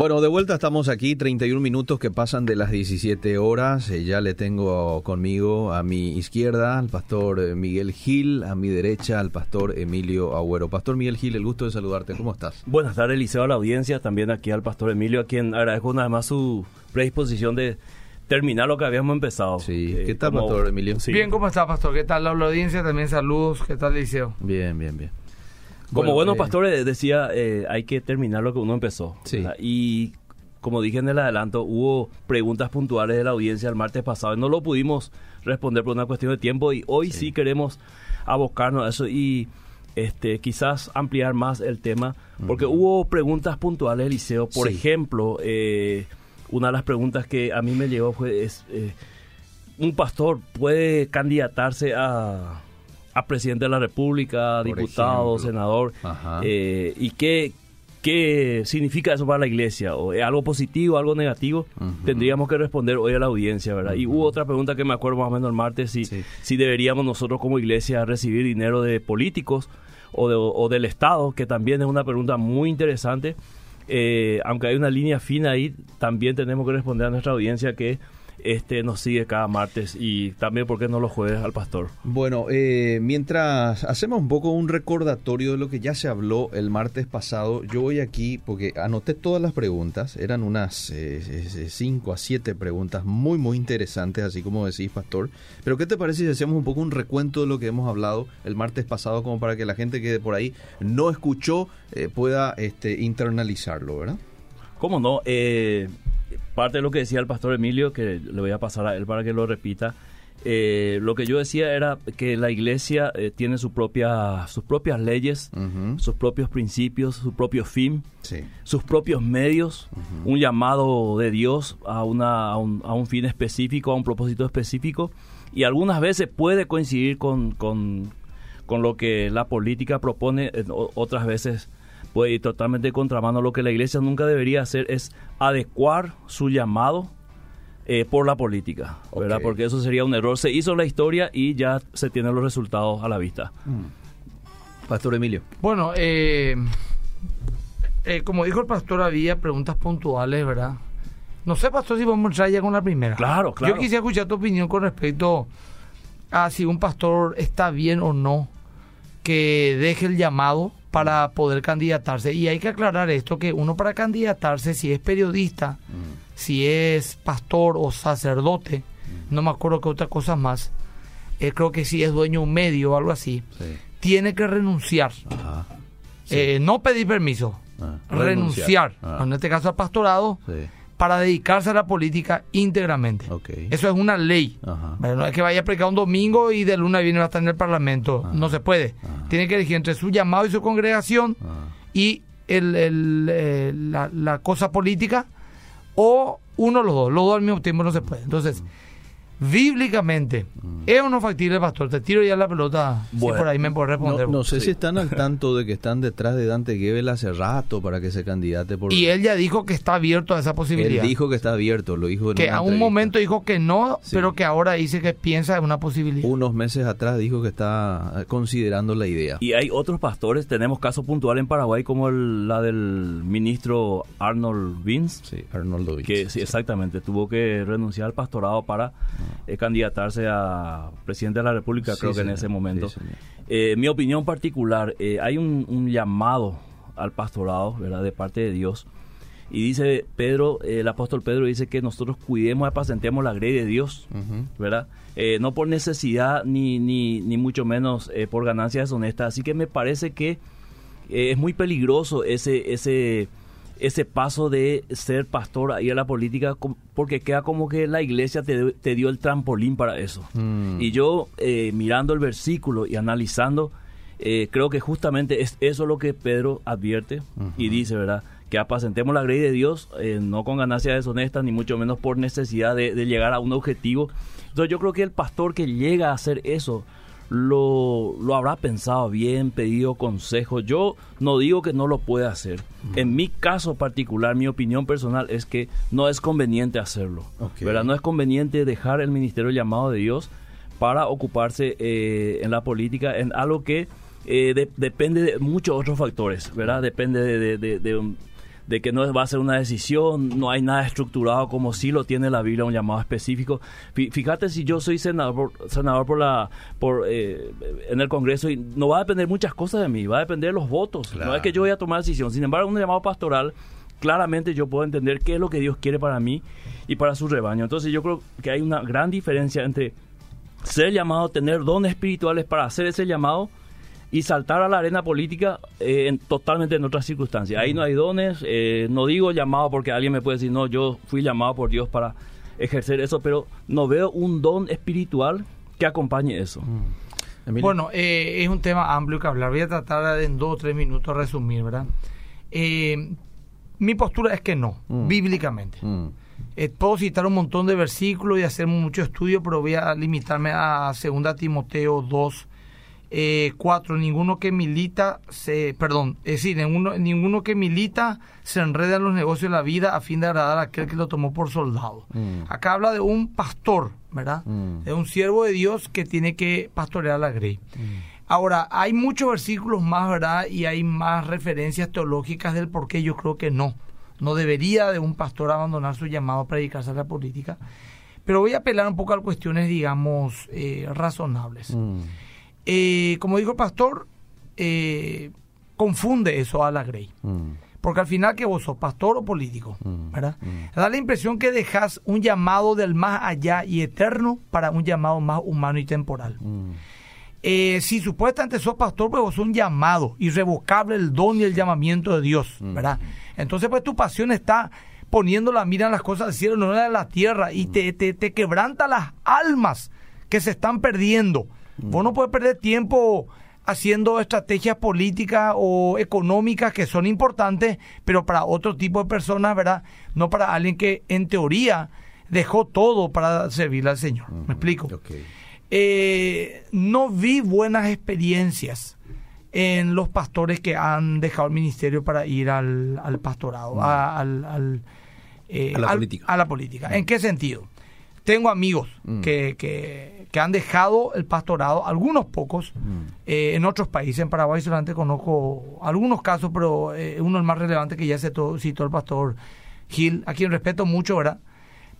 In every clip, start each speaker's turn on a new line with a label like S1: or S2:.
S1: Bueno, de vuelta estamos aquí, 31 minutos que pasan de las 17 horas. Eh, ya le tengo conmigo a mi izquierda al pastor eh, Miguel Gil, a mi derecha al pastor Emilio Agüero. Pastor Miguel Gil, el gusto de saludarte. ¿Cómo estás?
S2: Buenas tardes, Eliseo, a la audiencia, también aquí al pastor Emilio, a quien agradezco una vez más su predisposición de terminar lo que habíamos empezado.
S1: Sí, ¿qué tal, pastor Emilio?
S3: Bien, ¿cómo está, pastor? ¿Qué tal la audiencia? También saludos. ¿Qué tal, Eliseo?
S1: Bien, bien, bien.
S2: Como buenos pastores decía, eh, hay que terminar lo que uno empezó.
S1: Sí.
S2: Y como dije en el adelanto, hubo preguntas puntuales de la audiencia el martes pasado y no lo pudimos responder por una cuestión de tiempo y hoy sí, queremos abocarnos a eso y este quizás ampliar más el tema porque hubo preguntas puntuales, Eliseo. Por ejemplo, eh, una de las preguntas que a mí me llegó fue, es, eh, ¿un pastor puede candidatarse a a presidente de la República, diputado, senador, eh, y qué, qué significa eso para la iglesia, o es algo positivo, algo negativo, tendríamos que responder hoy a la audiencia, ¿verdad? Y hubo otra pregunta que me acuerdo más o menos el martes, si, si deberíamos nosotros como iglesia recibir dinero de políticos o, de, o del Estado, que también es una pregunta muy interesante. Eh, aunque hay una línea fina ahí, también tenemos que responder a nuestra audiencia que este nos sigue cada martes y también, porque no los jueves al pastor?
S1: Bueno, eh, mientras hacemos un poco un recordatorio de lo que ya se habló el martes pasado, yo voy aquí porque anoté todas las preguntas, eran unas 5 eh, a 7 preguntas muy, muy interesantes, así como decís, pastor. Pero ¿qué te parece si hacemos un poco un recuento de lo que hemos hablado el martes pasado, como para que la gente que por ahí no escuchó eh, pueda este, internalizarlo, ¿verdad?
S2: ¿Cómo no? Eh, parte de lo que decía el pastor Emilio, que le voy a pasar a él para que lo repita, eh, lo que yo decía era que la iglesia eh, tiene su propia, sus propias leyes, sus propios principios, su propio fin, sus propios medios, un llamado de Dios a, una, a, un, a un fin específico, a un propósito específico, y algunas veces puede coincidir con, con, con lo que la política propone, otras veces puede ir totalmente contramano. Lo que la iglesia nunca debería hacer es adecuar su llamado eh, por la política, ¿verdad? Porque eso sería un error. Se hizo la historia y ya se tienen los resultados a la vista.
S1: Mm. Pastor Emilio.
S3: Bueno, eh, eh, como dijo el pastor, había preguntas puntuales, ¿verdad? No sé, pastor, si vamos a entrar ya con la primera.
S2: Claro, claro.
S3: Yo quisiera escuchar tu opinión con respecto a si un pastor está bien o no que deje el llamado para poder candidatarse. Y hay que aclarar esto, que uno para candidatarse, si es periodista, mm. si es pastor o sacerdote, mm. no me acuerdo qué otra cosa más, eh, creo que si es dueño de un medio o algo así, tiene que renunciar. Eh, no pedir permiso, ah, renunciar. Ah. En este caso al pastorado para dedicarse a la política íntegramente. Eso es una ley. no es que vaya a predicar un domingo y de luna viene a estar en el Parlamento. No se puede. Tiene que elegir entre su llamado y su congregación y el, eh, la, cosa política o uno o los dos. Los dos al mismo tiempo no se puede. Entonces, bíblicamente, mm. ¿es o no factible, pastor? Te tiro ya la pelota, por ahí me puedes responder.
S1: No, sé si están al tanto de que están detrás de Dante Gebel hace rato para que se candidate por...
S3: Y él ya dijo que está abierto a esa posibilidad.
S1: Él dijo que está abierto, lo dijo en
S3: Que a un momento dijo que no, pero que ahora dice que piensa en una posibilidad.
S1: Unos meses atrás dijo que está considerando la idea.
S2: Y hay otros pastores, tenemos caso puntual en Paraguay como la del ministro Arnold Vince.
S1: Sí, Arnold Vince.
S2: Que sí, exactamente, tuvo que renunciar al pastorado para... Ah eh, candidatarse a presidente de la República, creo que en ese momento. Eh, mi opinión particular, eh, hay un, llamado al pastorado, ¿verdad?, de parte de Dios. Y dice Pedro, el apóstol Pedro dice que nosotros cuidemos, apacentemos la grey de Dios, ¿verdad? no por necesidad ni, ni, ni mucho menos por ganancias deshonestas. Así que me parece que es muy peligroso ese, ese, ese paso de ser pastor ahí a la política porque queda como que la iglesia te, dio el trampolín para eso. Mm. Y yo eh, mirando el versículo y analizando, eh, creo que justamente es eso lo que Pedro advierte y dice, ¿verdad? Que apacentemos la grey de Dios, eh, no con ganancias deshonestas, ni mucho menos por necesidad de, de llegar a un objetivo. Entonces yo creo que el pastor que llega a hacer eso, lo, lo habrá pensado bien, pedido consejo. Yo no digo que no lo pueda hacer. En mi caso particular, mi opinión personal es que no es conveniente hacerlo. ¿verdad? No es conveniente dejar el ministerio llamado de Dios para ocuparse eh, en la política, en algo que eh, depende de muchos otros factores, ¿verdad? Depende de, de, de que no va a ser una decisión, no hay nada estructurado como si lo tiene la Biblia, un llamado específico. Fíjate si yo soy senador, senador por la, por, eh, en el Congreso y no va a depender muchas cosas de mí, va a depender de los votos. No es que yo voy a tomar decisión. Sin embargo, un llamado pastoral, claramente yo puedo entender qué es lo que Dios quiere para mí y para su rebaño. Entonces yo creo que hay una gran diferencia entre ser llamado, tener dones espirituales para hacer ese llamado y saltar a la arena política eh, en, totalmente en otras circunstancias. Ahí no hay dones, eh, no digo llamado porque alguien me puede decir, no, yo fui llamado por Dios para ejercer eso, pero no veo un don espiritual que acompañe eso.
S3: Mm. Bueno, eh, es un tema amplio que hablar. Voy a tratar en dos o tres minutos resumir, ¿verdad? mi postura es que no, mm. bíblicamente. Mm. puedo citar un montón de versículos y hacer mucho estudio, pero voy a limitarme a 2 Timoteo 2, eh, cuatro, ninguno que milita, se, perdón, es decir, ninguno, ninguno que milita se enreda en los negocios de la vida a fin de agradar a aquel que lo tomó por soldado. Mm. Acá habla de un pastor, ¿verdad? Mm. De un siervo de Dios que tiene que pastorear la grey. Mm. Ahora, hay muchos versículos más, ¿verdad? Y hay más referencias teológicas del por qué yo creo que no. No debería de un pastor abandonar su llamado a predicarse a la política. Pero voy a apelar un poco a cuestiones, digamos, eh, razonables. Eh, como dijo el pastor, eh, confunde eso a la Grey. Mm. Porque al final que vos sos pastor o político, mm. ¿verdad? Mm. Da la impresión que dejas un llamado del más allá y eterno para un llamado más humano y temporal. Eh, si supuestamente sos pastor, pues vos sos un llamado, irrevocable el don y el llamamiento de Dios, ¿verdad? Entonces, pues tu pasión está poniendo la mira en las cosas del cielo, no en la tierra, y te, te, te quebranta las almas que se están perdiendo Vos no puedes perder tiempo haciendo estrategias políticas o económicas que son importantes, pero para otro tipo de personas, ¿verdad? No para alguien que en teoría dejó todo para servirle al Señor. ¿Me explico? Eh, no vi buenas experiencias en los pastores que han dejado el ministerio para ir al, pastorado, a, al,
S1: eh, la política.
S3: A la política. ¿En qué sentido? Tengo amigos mm. que, que, que, han dejado el pastorado, algunos pocos, mm. eh, en otros países. En Paraguay solamente conozco algunos casos, pero eh, uno el más relevante que ya citó, citó el pastor Gil, a quien respeto mucho, ¿verdad?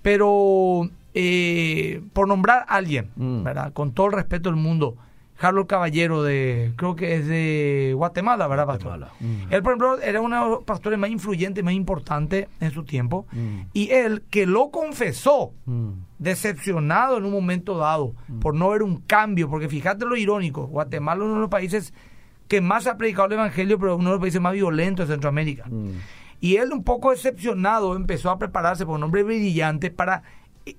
S3: Pero eh, por nombrar a alguien, mm. ¿verdad? Con todo el respeto del mundo, Carlos Caballero de, creo que es de Guatemala, ¿verdad, pastor? Mm. Él, por ejemplo, era uno de los pastores más influyentes, más importantes en su tiempo. Mm. Y él, que lo confesó, mm. decepcionado en un momento dado, por no ver un cambio, porque fíjate lo irónico, Guatemala es uno de los países que más ha predicado el Evangelio, pero uno de los países más violentos de Centroamérica. Y él, un poco decepcionado, empezó a prepararse por un hombre brillante para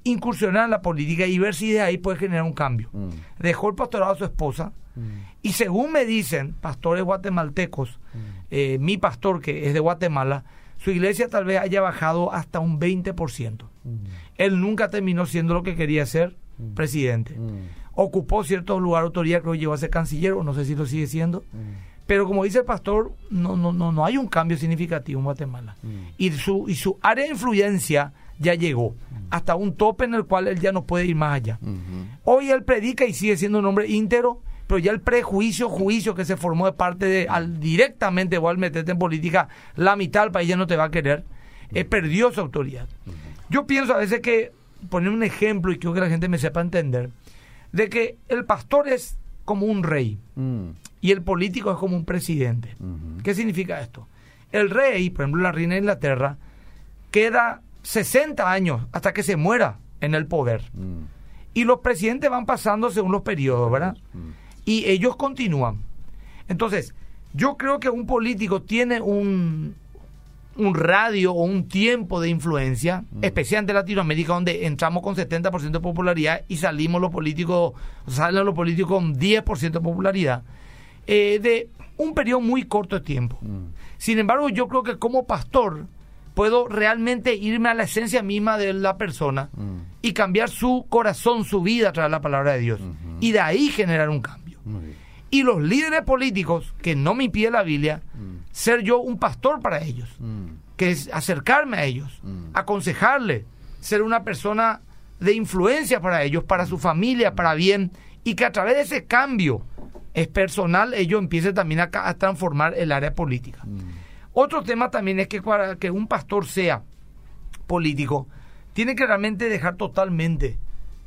S3: incursionar en la política y ver si de ahí puede generar un cambio. Mm. Dejó el pastorado a su esposa mm. y según me dicen pastores guatemaltecos, mm. eh, mi pastor que es de Guatemala, su iglesia tal vez haya bajado hasta un 20%. Él nunca terminó siendo lo que quería ser, presidente. Ocupó cierto lugar de autoridad, creo que llegó a ser canciller, o no sé si lo sigue siendo. Pero como dice el pastor, no, no, no, no hay un cambio significativo en Guatemala. Y, su, y su área de influencia ya llegó hasta un tope en el cual él ya no puede ir más allá. Hoy él predica y sigue siendo un hombre íntero, pero ya el prejuicio, juicio que se formó de parte de, al directamente igual meterte en política, la mitad del país ya no te va a querer, eh, perdió su autoridad. Yo pienso a veces que, poner un ejemplo y quiero que la gente me sepa entender, de que el pastor es como un rey mm. y el político es como un presidente. ¿Qué significa esto? El rey, por ejemplo, la reina de Inglaterra, queda 60 años hasta que se muera en el poder. Mm. Y los presidentes van pasando según los periodos, ¿verdad? Mm. Y ellos continúan. Entonces, yo creo que un político tiene un, un radio o un tiempo de influencia, mm. especialmente en Latinoamérica, donde entramos con 70% de popularidad y salimos los políticos, salen los políticos con 10% de popularidad, eh, de un periodo muy corto de tiempo. Sin embargo, yo creo que como pastor, puedo realmente irme a la esencia misma de la persona mm. y cambiar su corazón, su vida a través de la palabra de Dios. Y de ahí generar un cambio. Y los líderes políticos, que no me impide la Biblia, mm. ser yo un pastor para ellos, mm. que es acercarme a ellos, aconsejarles, ser una persona de influencia para ellos, para su familia, para bien, y que a través de ese cambio es personal ellos empiecen también a, a transformar el área política. Otro tema también es que para que un pastor sea político, tiene que realmente dejar totalmente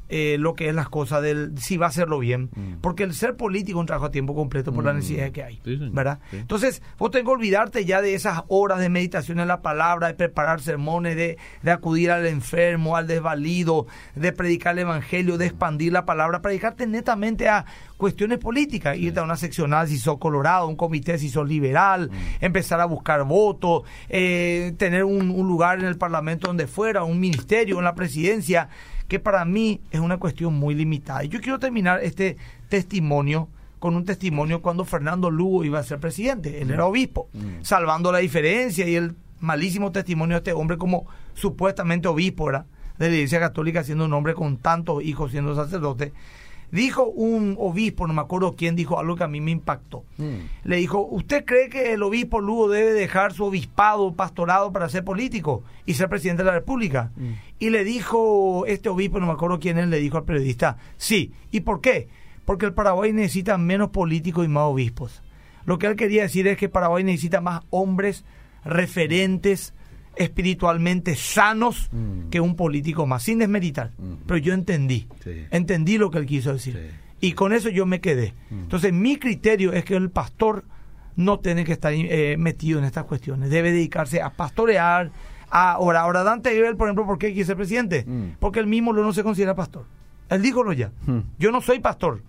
S3: eh, lo que es las cosas del si va a hacerlo bien. Mm. Porque el ser político es un trabajo a tiempo completo por la mm. necesidad que hay. ¿Verdad? Entonces, vos tenés que olvidarte ya de esas horas de meditación en la palabra, de preparar sermones, de, de acudir al enfermo, al desvalido, de predicar el evangelio, de expandir la palabra, predicarte netamente a cuestiones políticas, irte a una seccional si sos colorado, un comité si sos liberal, mm. empezar a buscar votos, eh, tener un, un lugar en el parlamento donde fuera, un ministerio, en la presidencia que para mí es una cuestión muy limitada. Y yo quiero terminar este testimonio con un testimonio cuando Fernando Lugo iba a ser presidente, él era obispo, mm. salvando la diferencia y el malísimo testimonio de este hombre como supuestamente obispo de la Iglesia Católica, siendo un hombre con tantos hijos, siendo sacerdote. Dijo un obispo, no me acuerdo quién, dijo algo que a mí me impactó. Mm. Le dijo, ¿usted cree que el obispo Lugo debe dejar su obispado, pastorado para ser político y ser presidente de la República? Mm. Y le dijo este obispo, no me acuerdo quién es, le dijo al periodista, sí. ¿Y por qué? Porque el Paraguay necesita menos políticos y más obispos. Lo que él quería decir es que Paraguay necesita más hombres referentes, espiritualmente sanos mm. que un político más, sin desmeritar. Mm. Pero yo entendí, entendí lo que él quiso decir. Y con eso yo me quedé. Mm. Entonces mi criterio es que el pastor no tiene que estar eh, metido en estas cuestiones, debe dedicarse a pastorear, a orar. Ahora Dante Gebel, por ejemplo, ¿por qué quiere ser presidente? Porque él mismo no se considera pastor. Él dijo ya. Yo no soy pastor.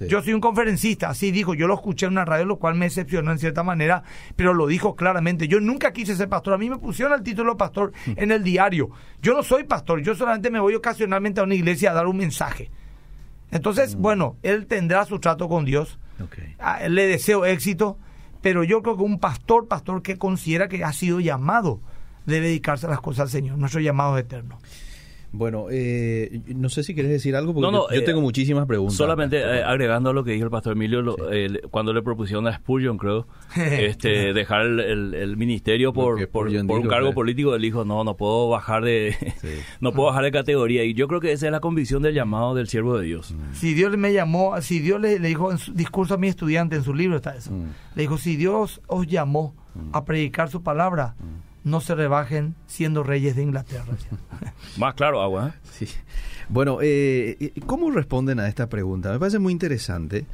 S3: Yo soy un conferencista, así dijo, yo lo escuché en una radio, lo cual me decepcionó en cierta manera, pero lo dijo claramente. Yo nunca quise ser pastor, a mí me pusieron el título pastor hmm. en el diario. Yo no soy pastor, yo solamente me voy ocasionalmente a una iglesia a dar un mensaje. Entonces, hmm. bueno, él tendrá su trato con Dios. Le deseo éxito, pero yo creo que un pastor, pastor que considera que ha sido llamado, debe dedicarse a las cosas del Señor, nuestro llamado es eterno.
S1: Bueno, eh, no sé si quieres decir algo, porque yo, eh, tengo muchísimas preguntas.
S2: Solamente eh, agregando a lo que dijo el pastor Emilio, cuando le propusieron a Spurgeon, creo, este, dejar el, ministerio por, por, un cargo político, él dijo, no, no puedo bajar de no puedo bajar de categoría. Y yo creo que esa es la convicción del llamado del siervo de Dios.
S3: Mm. Si Dios me llamó, si Dios le, dijo en su discurso a mi estudiante, en su libro está eso, mm. le dijo, si Dios os llamó mm. a predicar su palabra, no se rebajen siendo reyes de Inglaterra.
S2: Más claro, agua. ¿eh?
S1: Sí. Bueno, eh, ¿cómo responden a esta pregunta? Me parece muy interesante.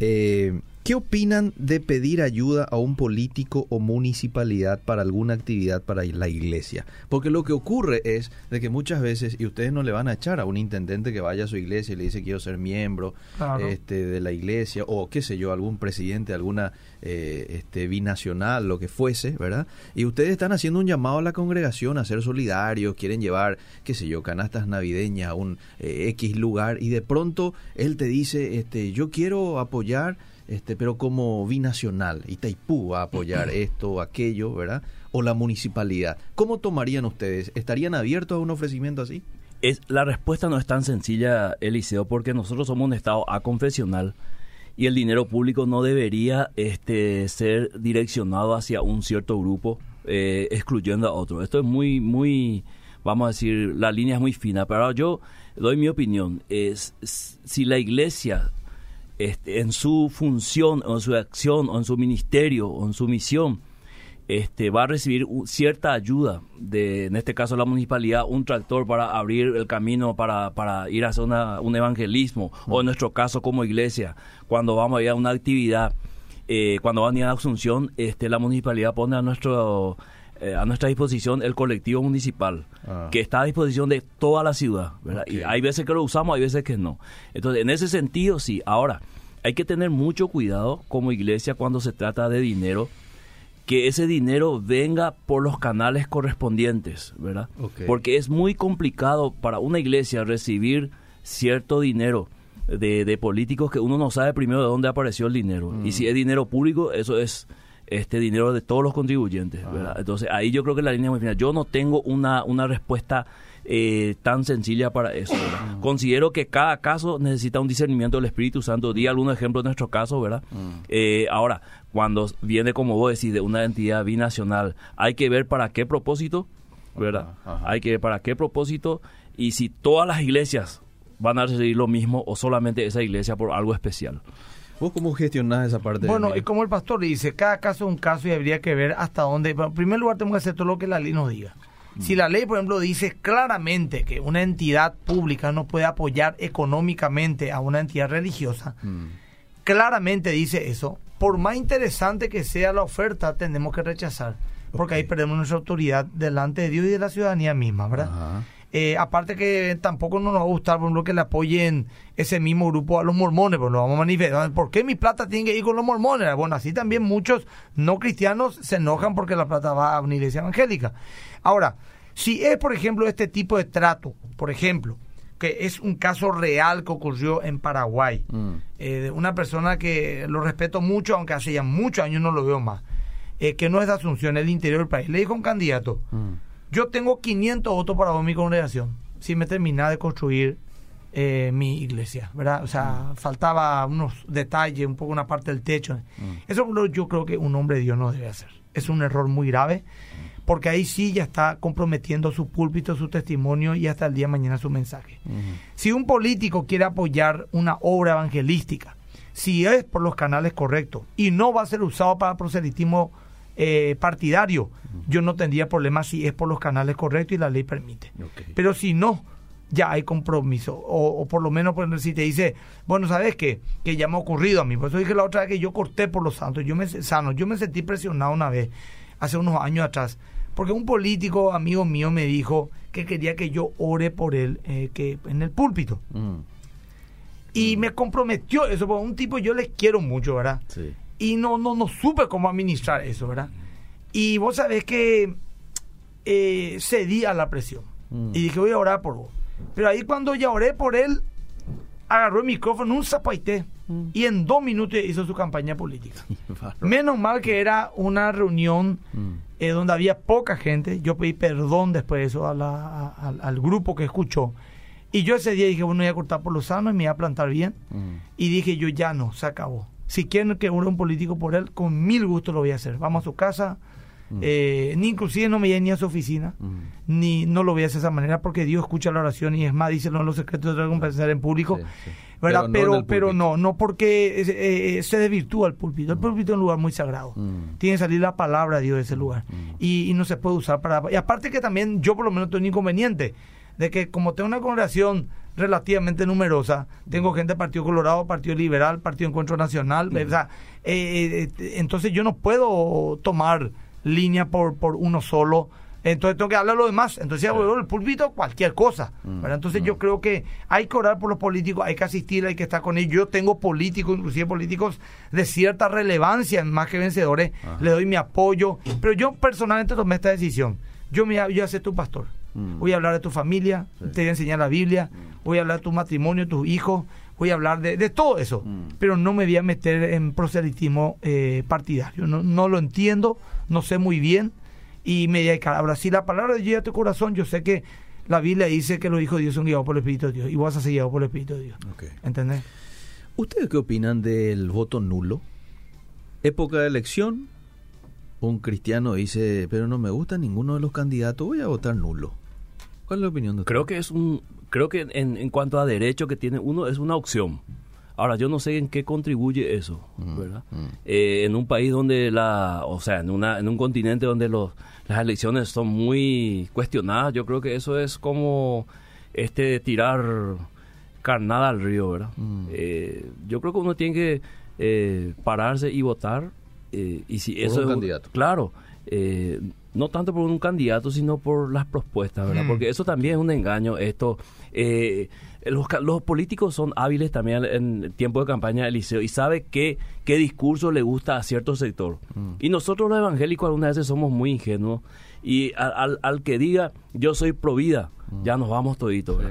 S1: Eh, ¿Qué opinan de pedir ayuda a un político o municipalidad para alguna actividad para la iglesia? Porque lo que ocurre es de que muchas veces, y ustedes no le van a echar a un intendente que vaya a su iglesia y le dice quiero ser miembro este, de la iglesia, o qué sé yo, algún presidente, alguna eh, este, binacional, lo que fuese, ¿verdad? Y ustedes están haciendo un llamado a la congregación a ser solidarios, quieren llevar, qué sé yo, canastas navideñas a un eh, X lugar, y de pronto él te dice, este, yo quiero apoyar este, pero como binacional, Itaipú va a apoyar esto o aquello, ¿verdad? O la municipalidad. ¿Cómo tomarían ustedes? ¿Estarían abiertos a un ofrecimiento así?
S2: Es, la respuesta no es tan sencilla, Eliseo, porque nosotros somos un Estado aconfesional y el dinero público no debería este, ser direccionado hacia un cierto grupo, eh, excluyendo a otro. Esto es muy, muy, vamos a decir, la línea es muy fina, pero yo doy mi opinión. Es, si la iglesia este, en su función, o en su acción, o en su ministerio, o en su misión, este, va a recibir cierta ayuda de, en este caso la municipalidad, un tractor para abrir el camino para, para ir a hacer un evangelismo, o en nuestro caso como iglesia, cuando vamos a ir a una actividad, eh, cuando van a ir a Asunción, este, la municipalidad pone a nuestro eh, a nuestra disposición el colectivo municipal, ah. que está a disposición de toda la ciudad, Y hay veces que lo usamos, hay veces que no. Entonces, en ese sentido, sí. Ahora, hay que tener mucho cuidado como iglesia cuando se trata de dinero, que ese dinero venga por los canales correspondientes, ¿verdad? Porque es muy complicado para una iglesia recibir cierto dinero de, políticos que uno no sabe primero de dónde apareció el dinero. Y si mm. es dinero público, eso es este dinero de todos los contribuyentes. ¿verdad? Entonces ahí yo creo que la línea es muy final. Yo no tengo una, una respuesta eh, tan sencilla para eso. Mm. Considero que cada caso necesita un discernimiento del Espíritu Santo. Di algún ejemplo de nuestro caso, ¿verdad? Mm. Eh, ahora, cuando viene, como vos decís, de una entidad binacional, hay que ver para qué propósito, ¿verdad? Hay que ver para qué propósito y si todas las iglesias van a recibir lo mismo o solamente esa iglesia por algo especial.
S1: ¿Vos cómo gestionás esa parte?
S3: Bueno, y como el pastor dice, cada caso es un caso y habría que ver hasta dónde. En primer lugar, tenemos que hacer todo lo que la ley nos diga. Si la ley, por ejemplo, dice claramente que una entidad pública no puede apoyar económicamente a una entidad religiosa, mm. claramente dice eso, por más interesante que sea la oferta, tenemos que rechazar, porque ahí perdemos nuestra autoridad delante de Dios y de la ciudadanía misma, ¿verdad? Eh, aparte que tampoco nos va a gustar, por ejemplo, que le apoyen ese mismo grupo a los mormones, pues lo vamos a manifestar. ¿Por qué mi plata tiene que ir con los mormones? Bueno, así también muchos no cristianos se enojan porque la plata va a una iglesia evangélica. Ahora, si es, por ejemplo, este tipo de trato, por ejemplo, que es un caso real que ocurrió en Paraguay, mm. eh, de una persona que lo respeto mucho, aunque hace ya muchos años no lo veo más, eh, que no es de Asunción, es del interior del país, le dijo a un candidato, mm. Yo tengo 500 votos para vos, mi congregación, si me termina de construir eh, mi iglesia, ¿verdad? O sea, mm. faltaba unos detalles, un poco una parte del techo. Eso yo creo que un hombre de Dios no debe hacer. Es un error muy grave porque ahí sí ya está comprometiendo su púlpito, su testimonio y hasta el día de mañana su mensaje. Si un político quiere apoyar una obra evangelística, si es por los canales correctos y no va a ser usado para proselitismo eh, partidario, yo no tendría problema si es por los canales correctos y la ley permite. Pero si no, ya hay compromiso. O, por lo menos si te dice, bueno, ¿sabes qué? Que ya me ha ocurrido a mí. Por eso dije la otra vez que yo corté por los santos. Yo me, sano, yo me sentí presionado una vez hace unos años atrás, porque un político amigo mío me dijo que quería que yo ore por él eh, que en el púlpito. Mm. Y me comprometió eso, porque un tipo yo les quiero mucho, ¿verdad? Sí. Y no, no, no supe cómo administrar eso, ¿verdad? Y vos sabés que eh, cedí a la presión. Mm. Y dije, voy a orar por vos. Pero ahí cuando ya oré por él, agarró el micrófono, un zapaité, mm. y en dos minutos hizo su campaña política. Menos mal que era una reunión mm. eh, donde había poca gente. Yo pedí perdón después de eso al grupo que escuchó. Y yo ese día dije, bueno, voy a cortar por los sanos y me voy a plantar bien. Mm. Y dije, yo ya no, se acabó. Si quieren que ore un político por él, con mil gustos lo voy a hacer. Vamos a su casa, eh, ni inclusive no me llegué ni a su oficina, ni no lo voy a hacer de esa manera porque Dios escucha la oración y es más, dice en los secretos de compensar en público. ¿verdad? Pero, pero, no, no, porque eh, eh, se desvirtúa el púlpito. El púlpito es un lugar muy sagrado. Tiene que salir la palabra de Dios de ese lugar. Y, no se puede usar para... Y aparte que también yo por lo menos tengo un inconveniente de que como tengo una congregación relativamente numerosa. Tengo gente del Partido Colorado, Partido Liberal, Partido Encuentro Nacional. entonces yo no puedo tomar línea por, por uno solo. Entonces tengo que hablar lo demás. Entonces el púlpito, cualquier cosa. Mm, Entonces yo mm. creo que hay que orar por los políticos, hay que asistir, hay que estar con ellos. Yo tengo políticos, inclusive políticos de cierta relevancia, más que vencedores. Le doy mi apoyo. Pero yo personalmente tomé esta decisión. Yo me yo a tu pastor. Mm. Voy a hablar de tu familia, te voy a enseñar la Biblia, voy a hablar de tu matrimonio, tus hijos, voy a hablar de, de todo eso. Pero no me voy a meter en proselitismo eh, partidario. No, no lo entiendo no sé muy bien y me dedicar. Ahora, si la palabra de Dios a tu corazón, yo sé que la Biblia dice que los hijos de Dios son guiados por el Espíritu de Dios y vas a ser guiado por el Espíritu de Dios. ¿Entendés?
S1: ¿Ustedes qué opinan del voto nulo? Época de elección, un cristiano dice, pero no me gusta ninguno de los candidatos, voy a votar nulo. ¿Cuál es la opinión de usted?
S2: Creo que es un, creo que en, en cuanto a derecho que tiene uno es una opción. Ahora, yo no sé en qué contribuye eso, ¿verdad? Eh, en un país donde la, o sea, en, una, en un continente donde los, las elecciones son muy cuestionadas, yo creo que eso es como este tirar carnada al río, ¿verdad? Eh, yo creo que uno tiene que eh, pararse y votar. y si eso
S1: un candidato.
S2: Claro. No tanto por un candidato, sino por las propuestas, ¿verdad? Porque eso también es un engaño. Esto, los, políticos son hábiles también en tiempo de campaña del liceo y sabe qué, qué discurso le gusta a cierto sector. Mm. Y nosotros los evangélicos algunas veces somos muy ingenuos y al, al, que diga yo soy pro vida, mm. ya nos vamos toditos.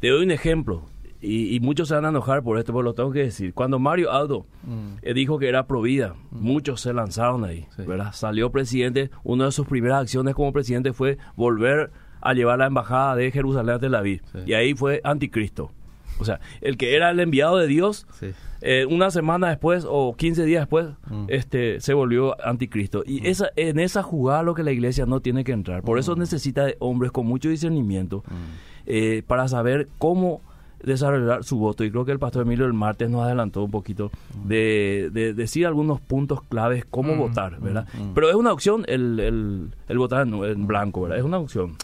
S2: Te doy un ejemplo. Y, muchos se van a enojar por esto, pero lo tengo que decir. Cuando Mario Aldo mm. eh, dijo que era pro vida, muchos se lanzaron ahí, ¿verdad? Salió presidente, una de sus primeras acciones como presidente fue volver a llevar la embajada de Jerusalén a Tel Aviv. Y ahí fue anticristo. O sea, el que era el enviado de Dios, eh, una semana después o 15 días después, mm. este, se volvió anticristo. Y mm. esa, en esa jugada lo que la iglesia no tiene que entrar. Por eso mm. necesita de hombres con mucho discernimiento eh, para saber cómo desarrollar su voto. Y creo que el pastor Emilio el martes nos adelantó un poquito de, decir algunos puntos claves cómo mm, votar, ¿verdad? Mm, mm. Pero es una opción el, el, votar en, blanco, ¿verdad? Es una opción.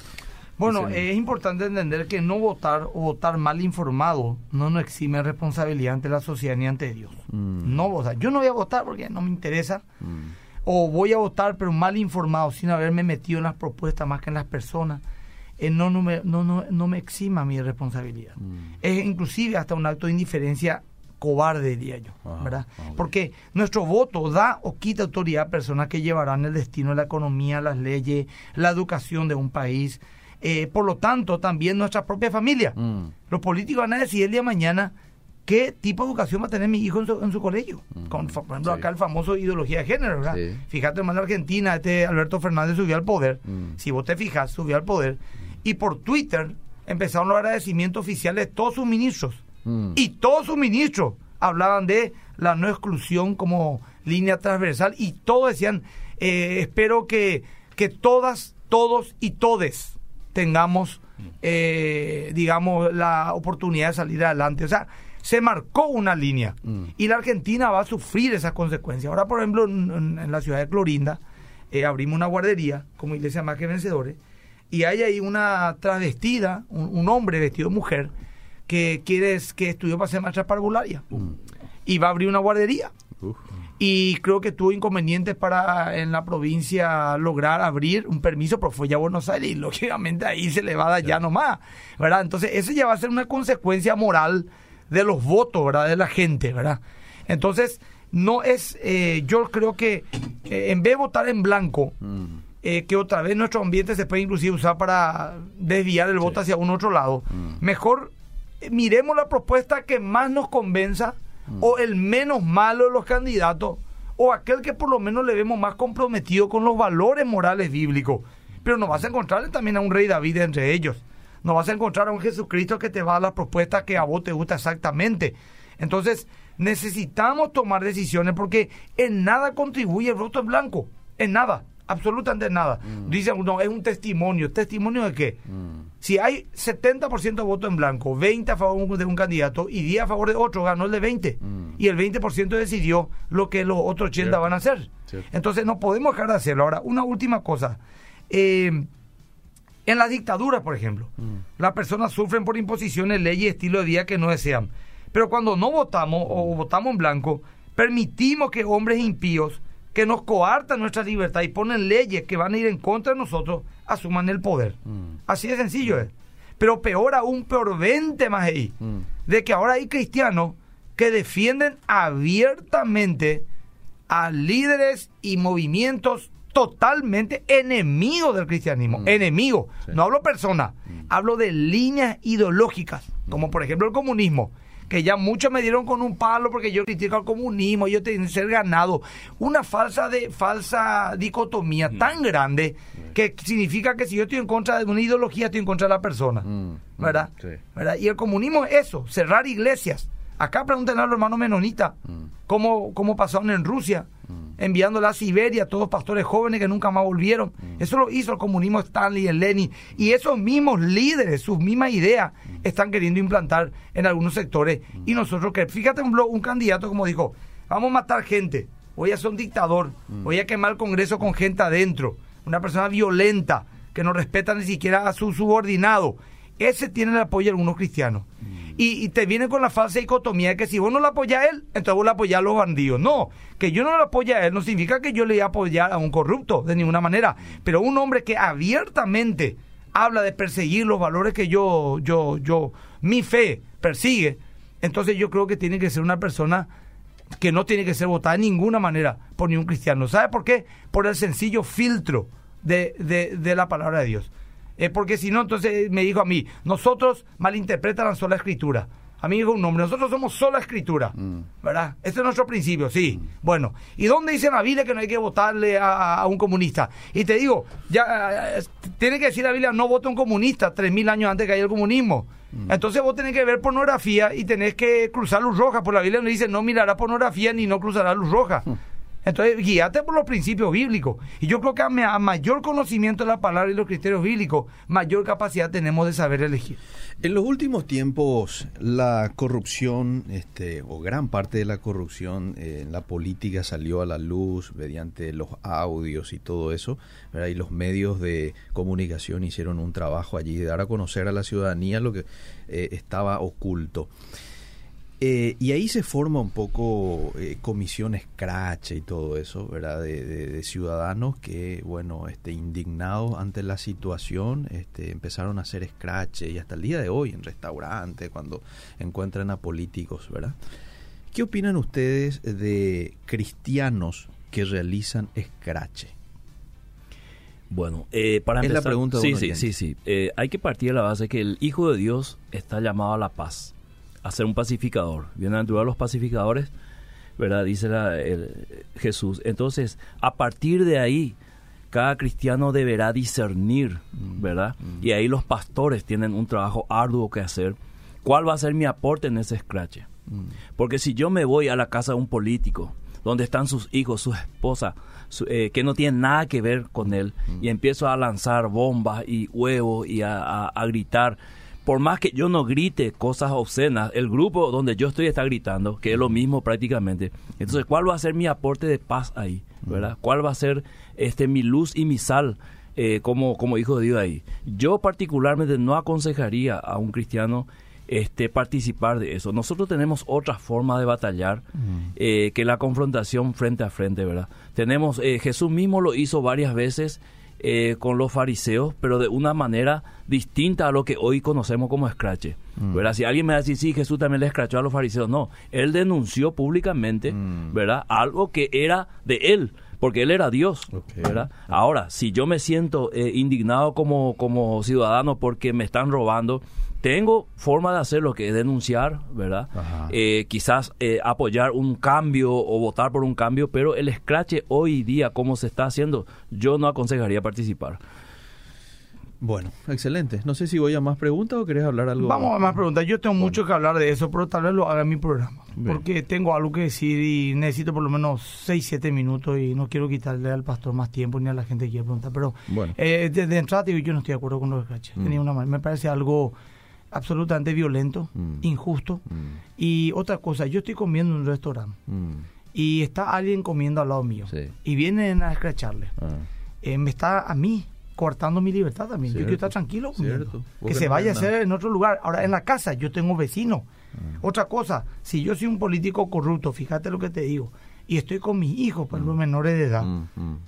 S3: Bueno, es importante entender que no votar o votar mal informado no nos exime responsabilidad ante la sociedad ni ante Dios. No votar. Yo no voy a votar porque no me interesa. O voy a votar pero mal informado sin haberme metido en las propuestas más que en las personas eh, no, no, me, no, no, me exima mi responsabilidad. Mm. Es inclusive hasta un acto de indiferencia cobarde, diría yo, ah, ¿verdad? Ah, Porque nuestro voto da o quita autoridad a personas que llevarán el destino de la economía, las leyes, la educación de un país. Eh, por lo tanto, también nuestra propia familia. Mm. Los políticos van a decir el día de mañana qué tipo de educación va a tener mi hijo en su, colegio. Mm. Con, por ejemplo, acá el famoso ideología de género, ¿verdad? Fíjate, hermano, en Argentina, este Alberto Fernández subió al poder. Si vos te fijas, subió al poder y por Twitter empezaron los agradecimientos oficiales de todos sus ministros. Mm. Y todos sus ministros hablaban de la no exclusión como línea transversal y todos decían, eh, espero que, que todas, todos y todes tengamos, eh, digamos, la oportunidad de salir adelante. O sea, se marcó una línea mm. y la Argentina va a sufrir esas consecuencias. Ahora, por ejemplo, en, la ciudad de Clorinda, eh, abrimos una guardería como iglesia más que vencedores y hay ahí una travestida, un, hombre vestido de mujer, que quiere que estudió para ser maestra parvularia mm. y va a abrir una guardería. Y creo que tuvo inconvenientes para en la provincia lograr abrir un permiso, pero fue ya a Buenos Aires y lógicamente ahí se le va a dar ya nomás, ¿verdad? Entonces, eso ya va a ser una consecuencia moral de los votos, ¿verdad? De la gente, ¿verdad? Entonces, no es, eh, yo creo que eh, en vez de votar en blanco, mm. Eh, que otra vez nuestro ambiente se puede inclusive usar para desviar el voto hacia un otro lado. Mm. Mejor eh, miremos la propuesta que más nos convenza mm. o el menos malo de los candidatos o aquel que por lo menos le vemos más comprometido con los valores morales bíblicos. Pero no vas a encontrar también a un rey David entre ellos. No vas a encontrar a un Jesucristo que te va a la propuesta que a vos te gusta exactamente. Entonces, necesitamos tomar decisiones porque en nada contribuye el voto en blanco. En nada absolutamente nada. Mm. Dice uno, es un testimonio. ¿Testimonio de qué? Mm. Si hay 70% de voto en blanco, 20 a favor de un candidato y 10 a favor de otro, ganó el de 20. Mm. Y el 20% decidió lo que los otros 80 van a hacer. Entonces no podemos dejar de hacerlo. Ahora, una última cosa. Eh, en la dictadura, por ejemplo, las personas sufren por imposiciones, leyes y estilo de vida que no desean. Pero cuando no votamos o votamos en blanco, permitimos que hombres impíos que nos coartan nuestra libertad y ponen leyes que van a ir en contra de nosotros, asuman el poder. Mm. Así de sencillo es. Pero peor aún, peor vente más ahí, mm. de que ahora hay cristianos que defienden abiertamente a líderes y movimientos totalmente enemigos del cristianismo. Mm. Enemigos. No hablo personas, hablo de líneas ideológicas, como por ejemplo el comunismo que ya muchos me dieron con un palo porque yo critico al comunismo, yo tengo que ser ganado. Una falsa de falsa dicotomía mm. tan grande que significa que si yo estoy en contra de una ideología, estoy en contra de la persona. Mm, mm, ¿verdad? ¿verdad? Y el comunismo es eso, cerrar iglesias. Acá pregúntenle a los hermanos menonitas cómo, cómo pasaron en Rusia enviándola a Siberia a todos pastores jóvenes que nunca más volvieron. Mm. Eso lo hizo el comunismo Stanley y el Lenin. Y esos mismos líderes, sus mismas ideas, mm. están queriendo implantar en algunos sectores. Y mm. nosotros que, fíjate un, un candidato como dijo, vamos a matar gente, voy a ser un dictador, voy a quemar el Congreso con gente adentro, una persona violenta que no respeta ni siquiera a su subordinado. Ese tiene el apoyo de algunos cristianos y, te viene con la falsa dicotomía de que si vos no lo apoyas a él, entonces vos lo apoyás a los bandidos. No, que yo no lo apoye a él no significa que yo le voy a apoyar a un corrupto de ninguna manera, pero un hombre que abiertamente habla de perseguir los valores que yo, yo, yo, mi fe persigue, entonces yo creo que tiene que ser una persona que no tiene que ser votada de ninguna manera por ningún cristiano. ¿Sabe por qué? Por el sencillo filtro de, de, de la palabra de Dios. Eh, porque si no, entonces me dijo a mí, nosotros malinterpretan la sola escritura. A mí dijo un nombre, nosotros somos sola escritura, mm. ¿verdad? Este es nuestro principio, sí. Mm. Bueno, ¿y dónde dice la Biblia que no hay que votarle a, un comunista? Y te digo, ya eh, tiene que decir la Biblia, no vote a un comunista tres mil años antes que haya el comunismo. Mm. Entonces vos tenés que ver pornografía y tenés que cruzar luz roja, por la Biblia no dice no mirará pornografía ni no cruzará luz roja. Entonces, guíate por los principios bíblicos. Y yo creo que a, mayor conocimiento de la palabra y los criterios bíblicos, mayor capacidad tenemos de saber elegir.
S1: En los últimos tiempos, la corrupción, este, o gran parte de la corrupción eh, en la política salió a la luz mediante los audios y todo eso, y los medios de comunicación hicieron un trabajo allí de dar a conocer a la ciudadanía lo que eh, estaba oculto. Eh, y ahí se forma un poco eh, comisión scratch y todo eso, ¿verdad? De, ciudadanos que, bueno, este, indignados ante la situación, este, empezaron a hacer scratch y hasta el día de hoy en restaurantes, cuando encuentran a políticos, ¿verdad? ¿Qué opinan ustedes de cristianos que realizan scratch?
S2: Bueno, eh, para empezar,
S1: la pregunta
S2: sí, sí, sí, sí, eh, hay que partir de la base que el Hijo de Dios está llamado a la paz a ser un pacificador. a los pacificadores, ¿verdad? Dice Jesús. Entonces, a partir de ahí, cada cristiano deberá discernir, mm. ¿verdad? Mm. Y ahí los pastores tienen un trabajo arduo que hacer. ¿Cuál va a ser mi aporte en ese scratch? Mm. Porque si yo me voy a la casa de un político, donde están sus hijos, su esposa, eh, que no tienen nada que ver con él, y empiezo a lanzar bombas y huevos y a gritar, por más que yo no grite cosas obscenas, el grupo donde yo estoy está gritando, que es lo mismo prácticamente. Entonces, ¿cuál va a ser mi aporte de paz ahí? ¿verdad? ¿Cuál va a ser este mi luz y mi sal eh, como, como hijo de Dios ahí? Yo particularmente no aconsejaría a un cristiano este, participar de eso. Nosotros tenemos otra forma de batallar eh, que la confrontación frente a frente, ¿verdad? Tenemos, eh, Jesús mismo lo hizo varias veces eh, con los fariseos, pero de una manera distinta a lo que hoy conocemos como escrache. Mm. ¿verdad? Si alguien me decir, sí, Jesús también le escrachó a los fariseos, no, él denunció públicamente mm. ¿verdad? algo que era de él porque él era Dios, ¿verdad? Ahora, si yo me siento eh, indignado como, como ciudadano porque me están robando, tengo forma de hacer lo que es denunciar, ¿verdad? Eh, quizás eh, apoyar un cambio o votar por un cambio, pero el scratch hoy día, como se está haciendo, yo no aconsejaría participar.
S1: Bueno, excelente. No sé si voy a más preguntas o querés hablar algo.
S3: Vamos a más preguntas. Yo tengo mucho que hablar de eso, pero tal vez lo haga en mi programa. Porque tengo algo que decir y necesito por lo menos 6, 7 minutos y no quiero quitarle al pastor más tiempo ni a la gente que quiere preguntar. Pero bueno. eh, desde entrada digo, yo no estoy de acuerdo con los scratches. Mm. una, me parece algo absolutamente violento, mm. injusto. Mm. Y otra cosa, yo estoy comiendo en un restaurante mm. y está alguien comiendo al lado mío y vienen a escracharle. Ah. Eh, me está a mí cortando mi libertad también. Yo quiero estar tranquilo. Que se vaya a hacer en otro lugar. Ahora, en la casa yo tengo vecino. Ah. Otra cosa, si yo soy un político corrupto, fíjate lo que te digo, y estoy con mis hijos, pues los menores de edad,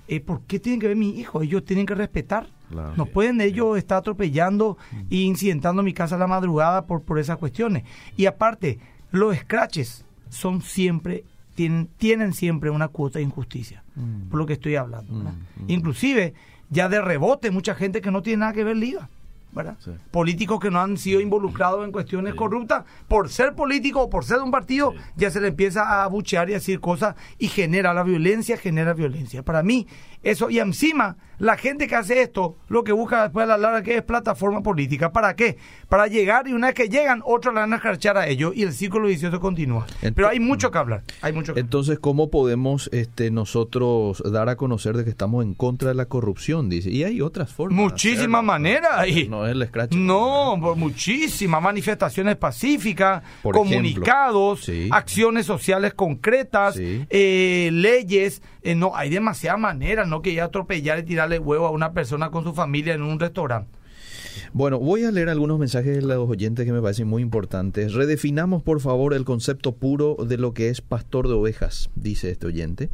S3: eh, ¿por qué tienen que ver mis hijos? Ellos tienen que respetar no pueden ellos estar atropellando e incidentando mi casa a la madrugada por, por esas cuestiones. Y aparte, los scratches son siempre, tienen, tienen siempre una cuota de injusticia, mm. por lo que estoy hablando. Mm, mm. Inclusive, ya de rebote, mucha gente que no tiene nada que ver liga. ¿Verdad? Políticos que no han sido involucrados en cuestiones corruptas, por ser político o por ser de un partido, ya se le empieza a buchear y a decir cosas y genera la violencia, genera violencia. Para mí, eso, y encima, la gente que hace esto, lo que busca después de la larga que es plataforma política. ¿Para qué? Para llegar y una vez que llegan, otros le van a escarchar a ellos y el círculo vicioso continúa. Pero hay mucho que hablar. Hay mucho
S1: Entonces, ¿cómo podemos este, nosotros dar a conocer de que estamos en contra de la corrupción? Dice. Y hay otras formas.
S3: Muchísimas maneras.
S1: No es el.
S3: No, muchísimas manifestaciones pacíficas, comunicados, acciones sociales concretas, eh, leyes. Eh, no, hay demasiadas maneras no que ya atropellar y tirarle huevo a una persona con su familia en un restaurante.
S1: Bueno, voy a leer algunos mensajes de los oyentes que me parecen muy importantes. Redefinamos, por favor, el concepto puro de lo que es pastor de ovejas, dice este oyente.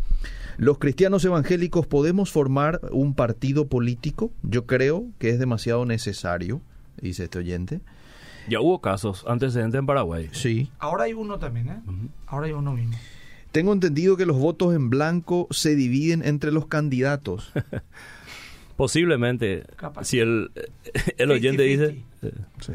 S1: Los cristianos evangélicos podemos formar un partido político. Yo creo que es demasiado necesario, dice este oyente.
S2: Ya hubo casos antecedentes en Paraguay.
S1: Sí.
S3: Ahora hay uno también, ¿eh? Ahora hay uno mismo.
S1: Tengo entendido que los votos en blanco se dividen entre los candidatos.
S2: Posiblemente, si el, el oyente dice...
S1: Sí.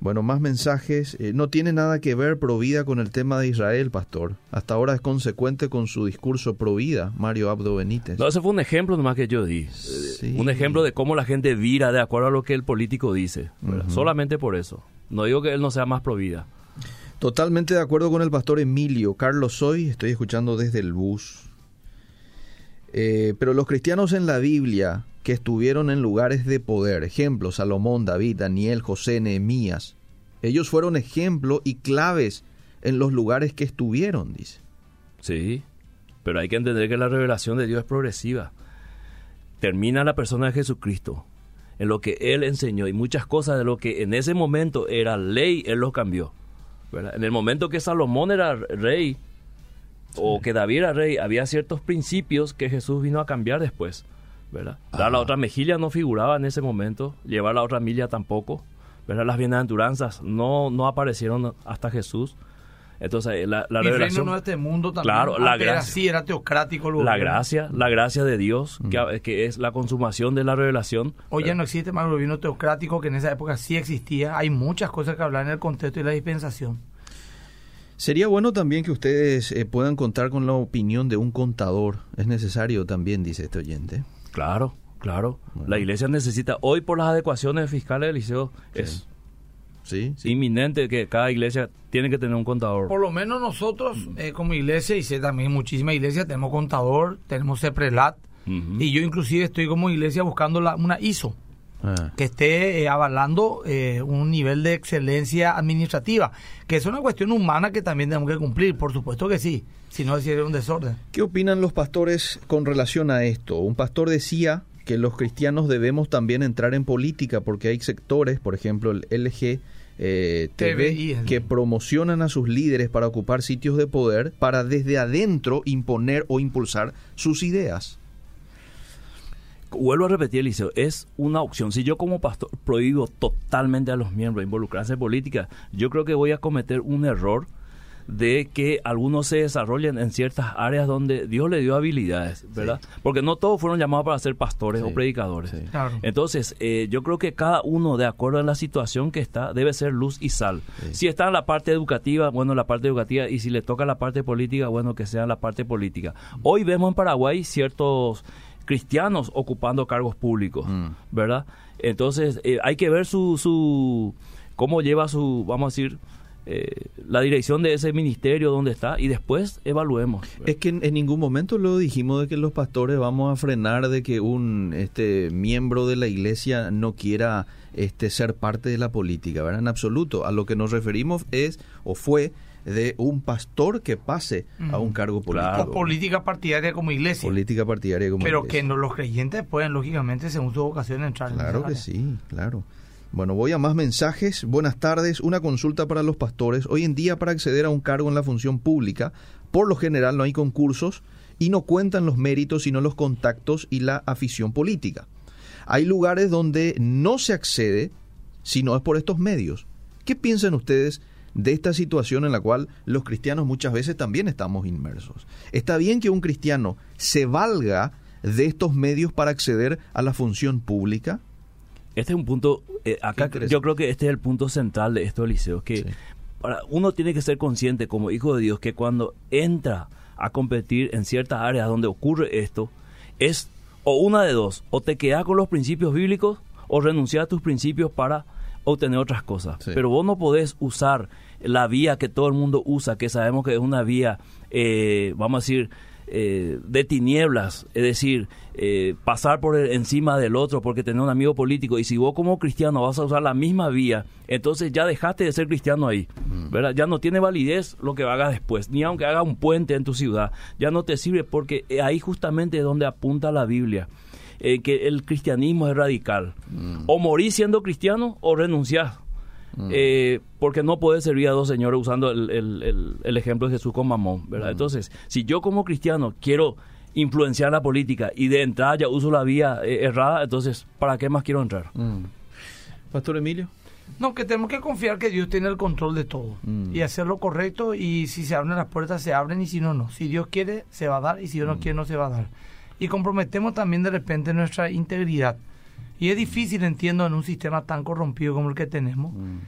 S1: Bueno, más mensajes. Eh, no tiene nada que ver Provida con el tema de Israel, pastor. Hasta ahora es consecuente con su discurso Provida, Mario Abdo Benítez.
S2: No, ese fue un ejemplo nomás que yo di. Un ejemplo de cómo la gente vira de acuerdo a lo que el político dice. Solamente por eso. No digo que él no sea más Provida.
S1: Totalmente de acuerdo con el pastor Emilio. Carlos Soy, estoy escuchando desde el bus. Eh, pero los cristianos en la Biblia que estuvieron en lugares de poder, ejemplo, Salomón, David, Daniel, José, Nehemías, ellos fueron ejemplo y claves en los lugares que estuvieron, dice.
S2: Sí, pero hay que entender que la revelación de Dios es progresiva. Termina la persona de Jesucristo, en lo que Él enseñó, y muchas cosas de lo que en ese momento era ley, Él lo cambió. En el momento que Salomón era rey, o que David era rey, había ciertos principios que Jesús vino a cambiar después. ¿verdad? Dar la otra mejilla no figuraba en ese momento, llevar la otra milla tampoco. ¿verdad? Las bienaventuranzas no, no aparecieron hasta Jesús. Entonces, la, la revelación.
S3: no este mundo también.
S2: Claro, la gracia.
S3: era teocrático.
S2: la gracia, la gracia de Dios, que, que, es la consumación de la revelación.
S3: Hoy ya no existe más el gobierno teocrático, que en esa época sí existía. Hay muchas cosas que hablar en el contexto y la dispensación.
S1: Sería bueno también que ustedes eh, puedan contar con la opinión de un contador. Es necesario también, dice este oyente.
S2: Claro, claro. La iglesia necesita, hoy por las adecuaciones fiscales del liceo, es
S1: ¿Sí?
S2: inminente que cada iglesia tiene que tener un contador.
S3: Por lo menos nosotros, eh, como iglesia, y sé también muchísimas iglesias, tenemos contador, tenemos CEPRELAT, y yo inclusive estoy como iglesia buscando la, una ISO. Ah. que esté eh, avalando eh, un nivel de excelencia administrativa, que es una cuestión humana que también tenemos que cumplir, por supuesto que sí, si no sería un desorden.
S1: ¿Qué opinan los pastores con relación a esto? Un pastor decía que los cristianos debemos también entrar en política porque hay sectores, por ejemplo el LG, eh, TV, que promocionan a sus líderes para ocupar sitios de poder para desde adentro imponer o impulsar sus ideas
S2: vuelvo a repetir, Eliseo, es una opción. Si yo como pastor prohíbo totalmente a los miembros involucrarse en política, yo creo que voy a cometer un error de que algunos se desarrollen en ciertas áreas donde Dios le dio habilidades, ¿verdad? Porque no todos fueron llamados para ser pastores o predicadores. Entonces, eh, yo creo que cada uno, de acuerdo a la situación que está, debe ser luz y sal. Si está en la parte educativa, bueno, la parte educativa, y si le toca la parte política, bueno, que sea la parte política. Hoy vemos en Paraguay ciertos cristianos ocupando cargos públicos, mm. ¿verdad? Entonces, eh, hay que ver su, su, cómo lleva su, vamos a decir, eh, la dirección de ese ministerio donde está y después evaluemos.
S1: Es que en, ningún momento lo dijimos de que los pastores vamos a frenar de que un este miembro de la iglesia no quiera este ser parte de la política, ¿verdad? En absoluto. A lo que nos referimos es o fue de un pastor que pase a un cargo político.
S3: política partidaria como iglesia.
S1: Política partidaria como
S3: Pero que no, los creyentes pueden, lógicamente, según su vocación, entrar
S1: Claro que sí, claro. Bueno, voy a más mensajes. Buenas tardes. Una consulta para los pastores. Hoy en día, para acceder a un cargo en la función pública, por lo general no hay concursos y no cuentan los méritos, sino los contactos y la afición política. Hay lugares donde no se accede si no es por estos medios. ¿Qué piensan ustedes de esta situación en la cual los cristianos muchas veces también estamos inmersos. Está bien que un cristiano se valga de estos medios para acceder a la función pública.
S2: Este es un punto, eh, acá yo creo que este es el punto central de esto, Eliseo, que para, uno tiene que ser consciente como hijo de Dios que cuando entra a competir en ciertas áreas donde ocurre esto, es o una de dos, o te quedas con los principios bíblicos o renunciar a tus principios para obtener otras cosas. Pero vos no podés usar la vía que todo el mundo usa, que sabemos que es una vía, eh, vamos a decir, eh, de tinieblas, es decir, eh, pasar por encima del otro porque tener un amigo político. Y si vos como cristiano vas a usar la misma vía, entonces ya dejaste de ser cristiano ahí, mm. ¿verdad? Ya no tiene validez lo que hagas después, ni aunque haga un puente en tu ciudad, ya no te sirve porque ahí justamente es donde apunta la Biblia. Que el cristianismo es radical. Mm. O morís siendo cristiano o renunciás Mm. Eh, porque no puede servir a dos señores usando el, ejemplo de Jesús con Mamón, ¿verdad? Mm. Entonces, si yo como cristiano quiero influenciar la política y de entrada ya uso la vía eh, errada, entonces, ¿para qué más quiero entrar?
S1: Mm. Pastor Emilio.
S3: No, que tenemos que confiar que Dios tiene el control de todo y hacer lo correcto y si se abren las puertas se abren y si no, no. Si Dios quiere, se va a dar y si Dios no quiere, no se va a dar. Y comprometemos también de repente nuestra integridad y es difícil, entiendo, en un sistema tan corrompido como el que tenemos, mm.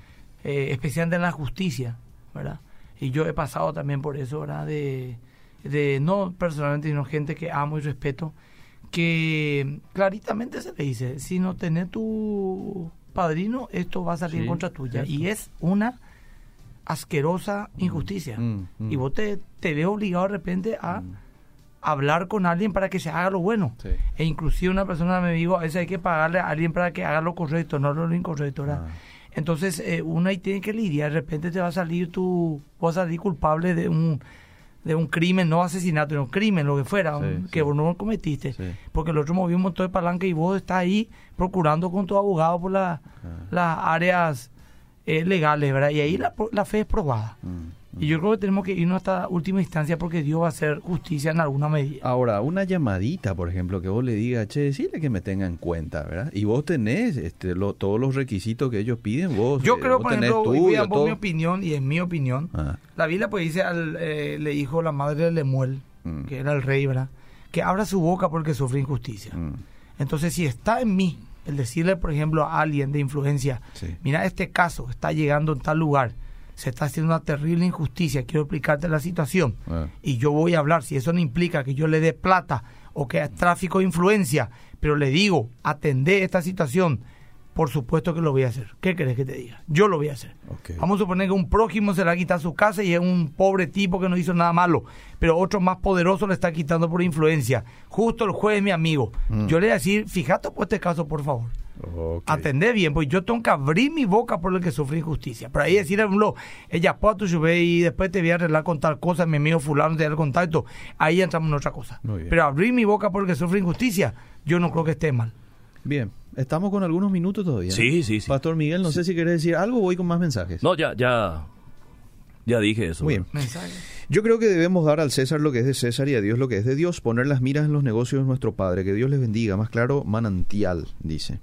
S3: eh, especialmente en la justicia, ¿verdad? Y yo he pasado también por eso, ¿verdad? De, de no personalmente, sino gente que amo y respeto, que claritamente se le dice, si no tenés tu padrino, esto va a salir en contra tuya. Y es una asquerosa injusticia. Mm, mm. Y vos te, te ves obligado de repente a hablar con alguien para que se haga lo bueno. E inclusive una persona me dijo, a veces hay que pagarle a alguien para que haga lo correcto, no lo incorrecto. Ah. Entonces eh, uno ahí tiene que lidiar, de repente te va a salir tú, vas a salir culpable de un de un crimen, no asesinato, un crimen, lo que fuera, que vos no cometiste. Porque el otro movió un montón de palanca y vos estás ahí procurando con tu abogado por la, ah. las áreas eh, legales, ¿verdad? Y ahí la, la fe es probada. Mm. Y yo creo que tenemos que irnos hasta última instancia porque Dios va a hacer justicia en alguna medida.
S1: Ahora, una llamadita, por ejemplo, que vos le digas, che, decirle que me tenga en cuenta, ¿verdad? Y vos tenés este, todos los requisitos que ellos piden, vos
S3: Yo creo, por ejemplo, voy a mi opinión, y en mi opinión, ah. la Biblia pues dice, al, eh, le dijo la madre de Lemuel, mm. que era el rey, ¿verdad? Que abra su boca porque sufre injusticia. Mm. Entonces, si está en mí el decirle, por ejemplo, a alguien de influencia, mira, este caso está llegando en tal lugar, se está haciendo una terrible injusticia, quiero explicarte la situación. Ah. Y yo voy a hablar, si eso no implica que yo le dé plata o que es tráfico de influencia, pero le digo, atendé esta situación, por supuesto que lo voy a hacer. ¿Qué crees que te diga? Yo lo voy a hacer. Vamos a suponer que un prójimo se le ha quitado su casa y es un pobre tipo que no hizo nada malo, pero otro más poderoso le está quitando por influencia. Justo el juez, mi amigo. Mm. Yo le voy a decir, fíjate por este caso, por favor. Atender bien, pues yo tengo que abrir mi boca por el que sufre injusticia. Pero ahí decir, ella puede tu y después te voy a arreglar con tal cosa, mi amigo fulano te da el contacto, ahí entramos en otra cosa. Pero abrir mi boca por el que sufre injusticia, yo no creo que esté mal.
S1: Bien, estamos con algunos minutos todavía.
S2: Sí, sí, sí.
S1: Pastor Miguel, no sé si querés decir algo o voy con más mensajes.
S2: No, ya, ya, ya dije eso.
S1: Muy bien. Yo creo que debemos dar al César lo que es de César y a Dios lo que es de Dios, poner las miras en los negocios de nuestro Padre, que Dios les bendiga, más claro, manantial, dice.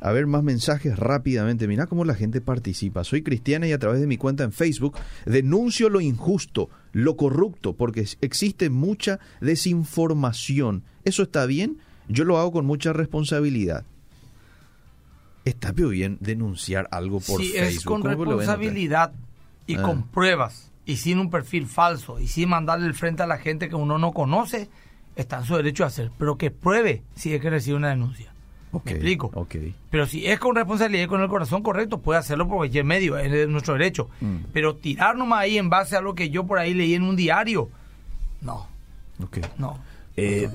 S1: A ver más mensajes rápidamente. Mira cómo la gente participa. Soy cristiana y a través de mi cuenta en Facebook denuncio lo injusto, lo corrupto, porque existe mucha desinformación. ¿Eso está bien? Yo lo hago con mucha responsabilidad. Está bien denunciar algo por
S3: si
S1: Facebook.
S3: es con responsabilidad y ah. con pruebas y sin un perfil falso y sin mandarle el frente a la gente que uno no conoce, está en su derecho a hacer. Pero que pruebe si es que recibe una denuncia. ¿Me explico? Pero si es con responsabilidad y con el corazón correcto, puede hacerlo por cualquier medio, es nuestro derecho. Mm. Pero tirar nomás ahí en base a lo que yo por ahí leí en un diario, no.
S2: No. Eh,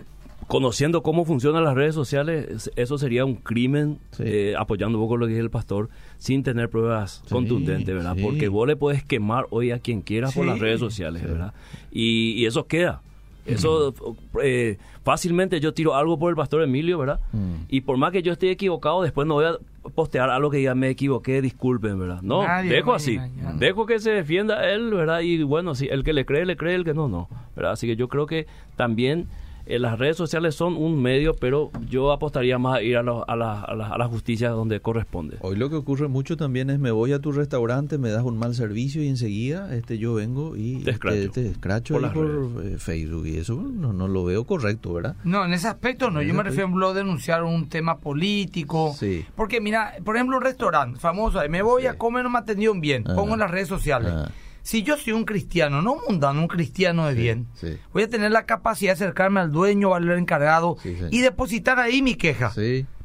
S2: conociendo cómo funcionan las redes sociales, eso sería un crimen, eh, apoyando un poco lo que dice el pastor, sin tener pruebas contundentes, ¿verdad? Porque vos le puedes quemar hoy a quien quieras por las redes sociales, ¿verdad? y eso queda. Eso eh, fácilmente yo tiro algo por el pastor Emilio, ¿verdad? Mm. Y por más que yo esté equivocado, después no voy a postear algo que ya me equivoqué, disculpen, ¿verdad? No, dejo así. Dejo que se defienda él, ¿verdad? Y bueno, si el que le cree, le cree, el que no, no. ¿verdad? Así que yo creo que también eh, las redes sociales son un medio, pero yo apostaría más a ir a, a, la, a, la, justicia donde corresponde.
S1: Hoy lo que ocurre mucho también es me voy a tu restaurante, me das un mal servicio y enseguida este yo vengo y
S2: te
S1: escracho, por, eh, Facebook y eso no, no lo veo correcto, ¿verdad?
S3: No, en ese aspecto no. yo me refiero a denunciar un tema político. Sí. Porque mira, por ejemplo, un restaurante famoso, me voy a comer, no me atendieron bien, pongo en las redes sociales. Ah si yo soy un cristiano, no mundano, un cristiano de bien, voy a tener la capacidad de acercarme al dueño al encargado y depositar ahí mi queja.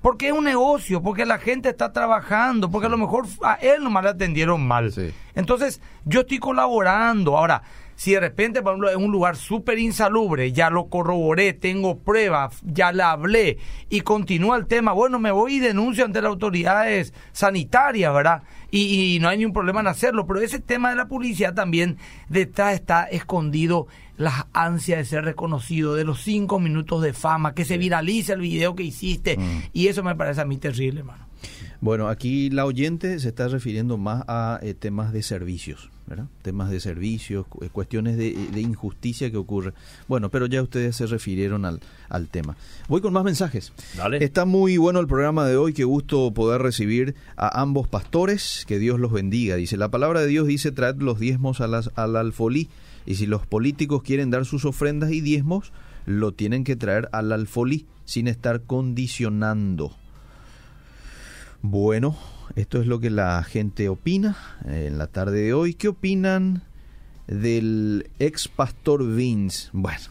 S3: Porque es un negocio, porque la gente está trabajando, porque a lo mejor a él nomás le atendieron mal. Entonces, yo estoy colaborando. Ahora, si de repente, por ejemplo, es un lugar súper insalubre, ya lo corroboré, tengo pruebas, ya la hablé y continúa el tema, bueno, me voy y denuncio ante las autoridades sanitarias, ¿verdad? Y, no hay ningún problema en hacerlo, pero ese tema de la publicidad también detrás está escondido las ansias de ser reconocido, de los cinco minutos de fama, que se viralice el video que hiciste, mm. y eso me parece a mí terrible, hermano.
S1: Bueno, aquí la oyente se está refiriendo más a eh, temas de servicios, ¿verdad? Temas de servicios, eh, cuestiones de, injusticia que ocurre. Bueno, pero ya ustedes se refirieron al, al tema. Voy con más mensajes.
S2: Dale.
S1: Está muy bueno el programa de hoy, qué gusto poder recibir a ambos pastores, que Dios los bendiga. Dice, la palabra de Dios dice, traed los diezmos a las, al alfolí, y si los políticos quieren dar sus ofrendas y diezmos, lo tienen que traer al alfolí, sin estar condicionando. Bueno, esto es lo que la gente opina en la tarde de hoy. ¿Qué opinan del ex pastor Vince? Bueno,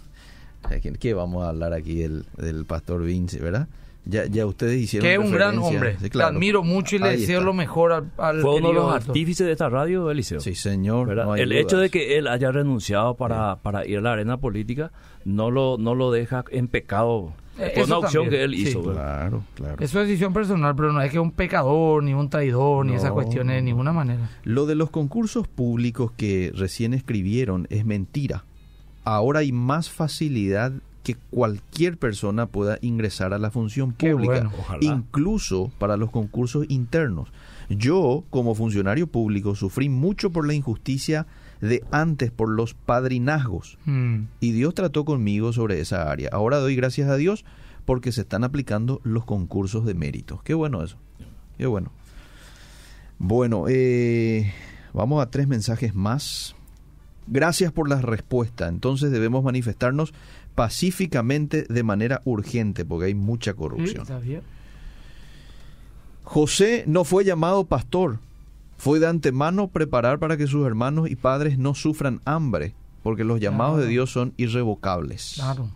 S1: ¿qué vamos a hablar aquí del, pastor Vince, verdad? Ya, ya ustedes hicieron
S3: Que es un gran hombre.
S1: Sí, claro.
S3: Te admiro mucho y le
S1: Ahí
S3: deseo
S1: está.
S3: lo mejor al, al
S2: Fue uno de los artífices de esta radio, Eliseo.
S1: Sí, señor.
S2: ¿verdad?
S1: no hay
S2: el
S1: dudas.
S2: hecho de que él haya renunciado para, para ir a la arena política no lo, no lo deja en pecado.
S3: Eh, eso
S2: una opción
S3: también,
S2: que él hizo.
S1: Claro, claro.
S3: Es su decisión personal, pero no es que un pecador, ni un traidor, ni
S1: No.
S3: esas cuestiones de ninguna manera.
S1: Lo de los concursos públicos que recién escribieron es mentira. Ahora hay más facilidad que cualquier persona pueda ingresar a la función pública,
S3: bueno.
S1: Incluso para los concursos internos. Yo, como funcionario público, sufrí mucho por la injusticia de antes, por los padrinazgos.
S3: Mm.
S1: Y Dios trató conmigo sobre esa área. Ahora doy gracias a Dios porque se están aplicando los concursos de méritos. Qué bueno eso. Qué bueno. Bueno, eh, vamos a tres mensajes más. Gracias por la respuesta. Entonces debemos manifestarnos pacíficamente de manera urgente porque hay mucha corrupción. José no fue llamado pastor. Fue de antemano preparar para que sus hermanos y padres no sufran hambre, porque los llamados de. Dios son irrevocables.
S3: Claro.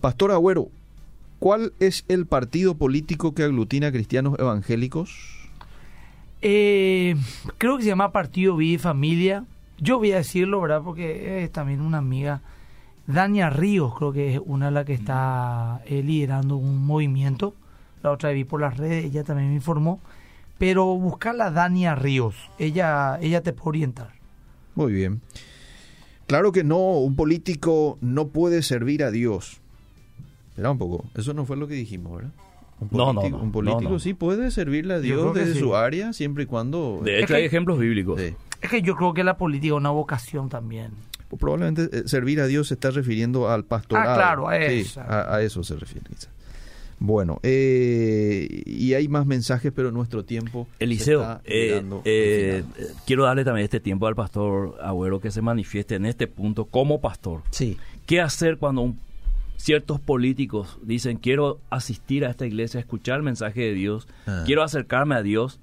S1: Pastor Agüero, ¿cuál es el partido político que aglutina a cristianos evangélicos?
S3: Eh, creo que se llama Partido Vida y Familia. Yo voy a decirlo, ¿verdad? Porque es también una amiga. Dania Ríos, creo que es una de las que está eh, liderando un movimiento. La otra vez vi por las redes, ella también me informó. Pero buscarla Dania Ríos, ella, ella te puede orientar.
S1: Muy bien. Claro que no, un político no puede servir a Dios. Espera un poco, eso no fue lo que dijimos, ¿verdad? Un
S2: No, no,
S1: político,
S2: no,
S1: un político
S2: no, no.
S1: sí puede servirle a Dios desde
S3: sí.
S1: su área, siempre y cuando...
S2: De
S3: Es
S2: hecho,
S3: que-
S2: hay ejemplos bíblicos.
S1: Sí.
S3: Es que yo creo que la política es una vocación también.
S1: Pues probablemente eh, servir a Dios se está refiriendo al pastorado.
S3: Ah, claro, a
S1: Sí,
S3: eso.
S1: a, a eso se refiere. Bueno, eh, y hay más mensajes, pero nuestro tiempo se
S2: Eliseo,
S1: está
S2: eh, eh, eh, quiero darle también este tiempo al pastor Agüero que se manifieste en este punto como pastor.
S1: Sí.
S2: ¿Qué hacer cuando un- ciertos políticos dicen quiero asistir a esta iglesia, escuchar el mensaje de Dios,
S1: Ah.
S2: quiero acercarme a Dios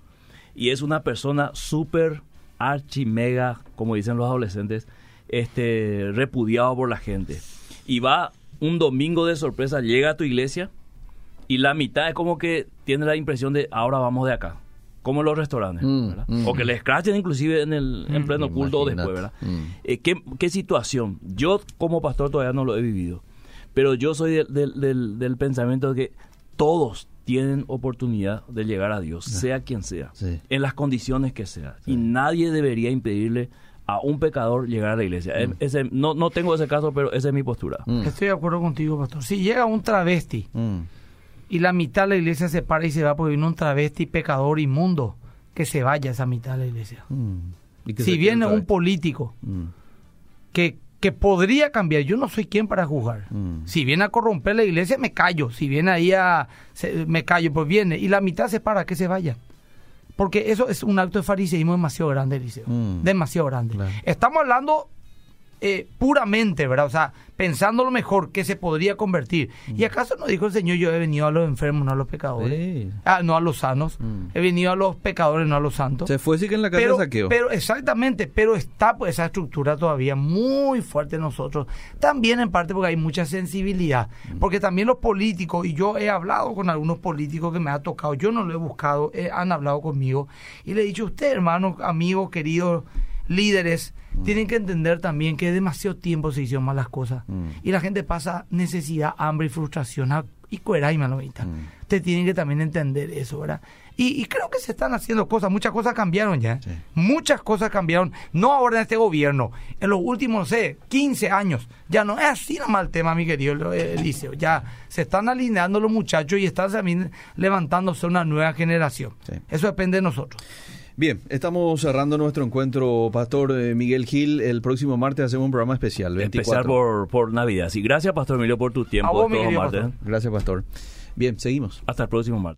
S2: y es una persona súper archi mega, como dicen los adolescentes, este repudiado por la gente y va un domingo de sorpresa, llega a tu iglesia y la mitad es como que tiene la impresión de ahora vamos de acá. Como en los restaurantes,
S1: Mm,
S2: ¿verdad?
S1: mm.
S2: O que le escrachen inclusive en el en
S3: Mm.
S2: pleno culto o después. ¿verdad?
S1: Mm.
S2: Eh, ¿qué, qué situación? Yo como pastor todavía no lo he vivido, pero yo soy del, del- del- del pensamiento de que todos tienen oportunidad de llegar a Dios, sea quien sea,
S1: Sí.
S2: en las condiciones que sea. Y nadie debería impedirle a un pecador llegar a la iglesia. Ese- no, no tengo ese caso, pero esa es mi postura.
S1: Mm.
S3: Estoy de acuerdo contigo, pastor. Si llega un travesti
S1: Mm.
S3: Y la mitad de la iglesia se para y se va porque viene un travesti pecador inmundo, que se vaya esa mitad de la iglesia.
S1: Mm. ¿Y qué
S3: Si viene un político
S1: Mm.
S3: que, que podría cambiar, yo no soy quien para juzgar.
S1: Mm.
S3: Si viene a corromper la iglesia, me callo. Si viene ahí a... se- me callo, pues viene. Y la mitad se para, que se vaya. Porque eso es un acto de fariseísmo demasiado grande, Eliseo. Demasiado grande.
S1: Claro.
S3: Estamos hablando eh, puramente, ¿verdad? O sea, pensando lo mejor que se podría convertir. ¿Y acaso no dijo el Señor, yo he venido a los enfermos, no a los pecadores?
S1: Sí.
S3: Ah, no a los sanos.
S1: Mm.
S3: He venido a los pecadores, no a los santos.
S1: Se fue sí que en la casa
S3: Pero,
S1: de saqueo.
S3: pero exactamente, pero está pues esa estructura todavía muy fuerte en nosotros. También en parte porque hay mucha sensibilidad. Porque también los políticos, y yo he hablado con algunos políticos que me ha tocado, yo no lo he buscado, eh, han hablado conmigo. Y le he dicho, usted hermanos, amigos, queridos líderes, tienen que entender también que demasiado tiempo se hicieron malas cosas.
S1: Mm.
S3: Y la gente pasa necesidad, hambre y frustración. Y cueraima, ¿no?
S1: Mm.
S3: Ustedes tienen que también entender eso, ¿verdad? Y, y creo que se están haciendo cosas, muchas cosas cambiaron ya.
S1: Sí.
S3: Muchas cosas cambiaron, no ahora en este gobierno, en los últimos, no sé, 15 años. Ya no es así nomás el tema, mi querido Eliseo. Ya se están alineando los muchachos y están también levantándose una nueva generación.
S1: Sí.
S3: Eso depende de nosotros.
S1: Bien, estamos cerrando nuestro encuentro, Pastor eh, Miguel Gil. El próximo martes hacemos un programa especial, 24.
S2: Empezar por, por Navidad. Sí, gracias, Pastor Emilio, por tu tiempo
S3: A vos, mi
S2: todos los
S3: querido
S2: martes.
S3: pastor.
S1: Gracias, Pastor. Bien, seguimos.
S2: Hasta el próximo martes.